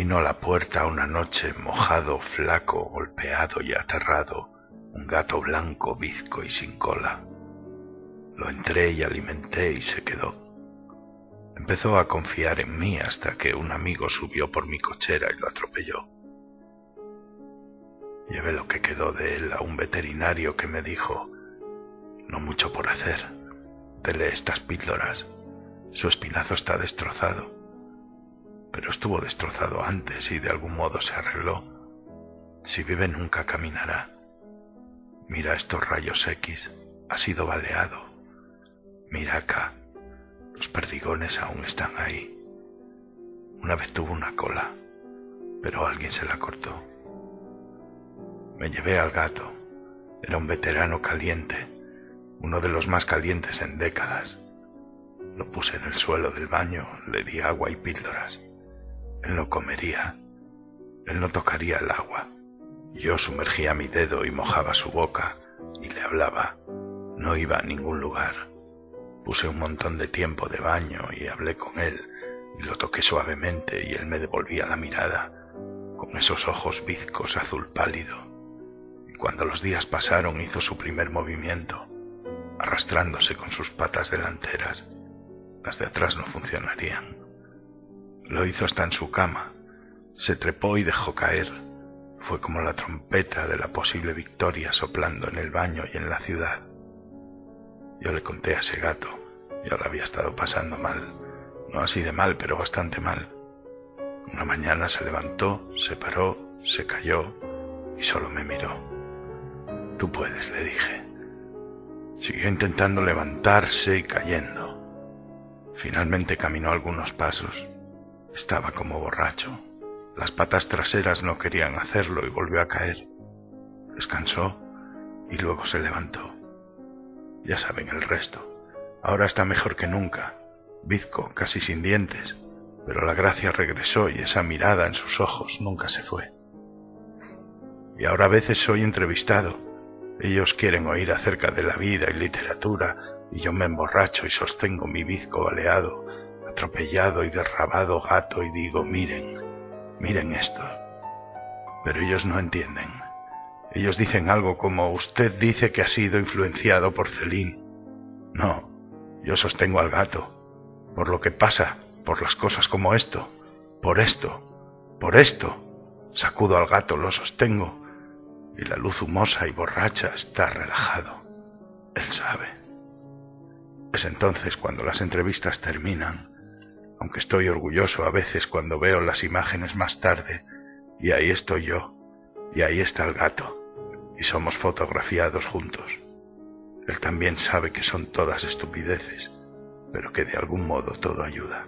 Vino a la puerta una noche mojado, flaco, golpeado y aterrado, un gato blanco, bizco y sin cola. Lo entré y alimenté y se quedó. Empezó a confiar en mí hasta que un amigo subió por mi cochera y lo atropelló. Llevé lo que quedó de él a un veterinario que me dijo, no mucho por hacer, dele estas píldoras, su espinazo está destrozado pero estuvo destrozado antes y de algún modo se arregló. Si vive nunca caminará. Mira estos rayos X, ha sido baleado. Mira acá, los perdigones aún están ahí. Una vez tuvo una cola, pero alguien se la cortó. Me llevé al gato. Era un veterano caliente, uno de los más calientes en décadas. Lo puse en el suelo del baño, le di agua y píldoras. Él no comería, él no tocaría el agua. Yo sumergía mi dedo y mojaba su boca y le hablaba. No iba a ningún lugar. Puse un montón de tiempo de baño y hablé con él y lo toqué suavemente y él me devolvía la mirada con esos ojos bizcos azul pálido. Y cuando los días pasaron hizo su primer movimiento, arrastrándose con sus patas delanteras. Las de atrás no funcionarían. Lo hizo hasta en su cama. Se trepó y dejó caer. Fue como la trompeta de la posible victoria soplando en el baño y en la ciudad. Yo le conté a ese gato. Yo lo había estado pasando mal. No así de mal, pero bastante mal. Una mañana se levantó, se paró, se cayó y solo me miró. Tú puedes, le dije. Siguió intentando levantarse y cayendo. Finalmente caminó algunos pasos estaba como borracho. Las patas traseras no querían hacerlo y volvió a caer. Descansó y luego se levantó. Ya saben el resto. Ahora está mejor que nunca, bizco, casi sin dientes, pero la gracia regresó y esa mirada en sus ojos nunca se fue. Y ahora a veces soy entrevistado. Ellos quieren oír acerca de la vida y literatura y yo me emborracho y sostengo mi bizco baleado atropellado y derrabado gato y digo, miren, miren esto. Pero ellos no entienden. Ellos dicen algo como usted dice que ha sido influenciado por Celín. No, yo sostengo al gato. Por lo que pasa, por las cosas como esto, por esto, por esto. Sacudo al gato, lo sostengo, y la luz humosa y borracha está relajado. Él sabe. Es entonces cuando las entrevistas terminan aunque estoy orgulloso a veces cuando veo las imágenes más tarde, y ahí estoy yo, y ahí está el gato, y somos fotografiados juntos. Él también sabe que son todas estupideces, pero que de algún modo todo ayuda.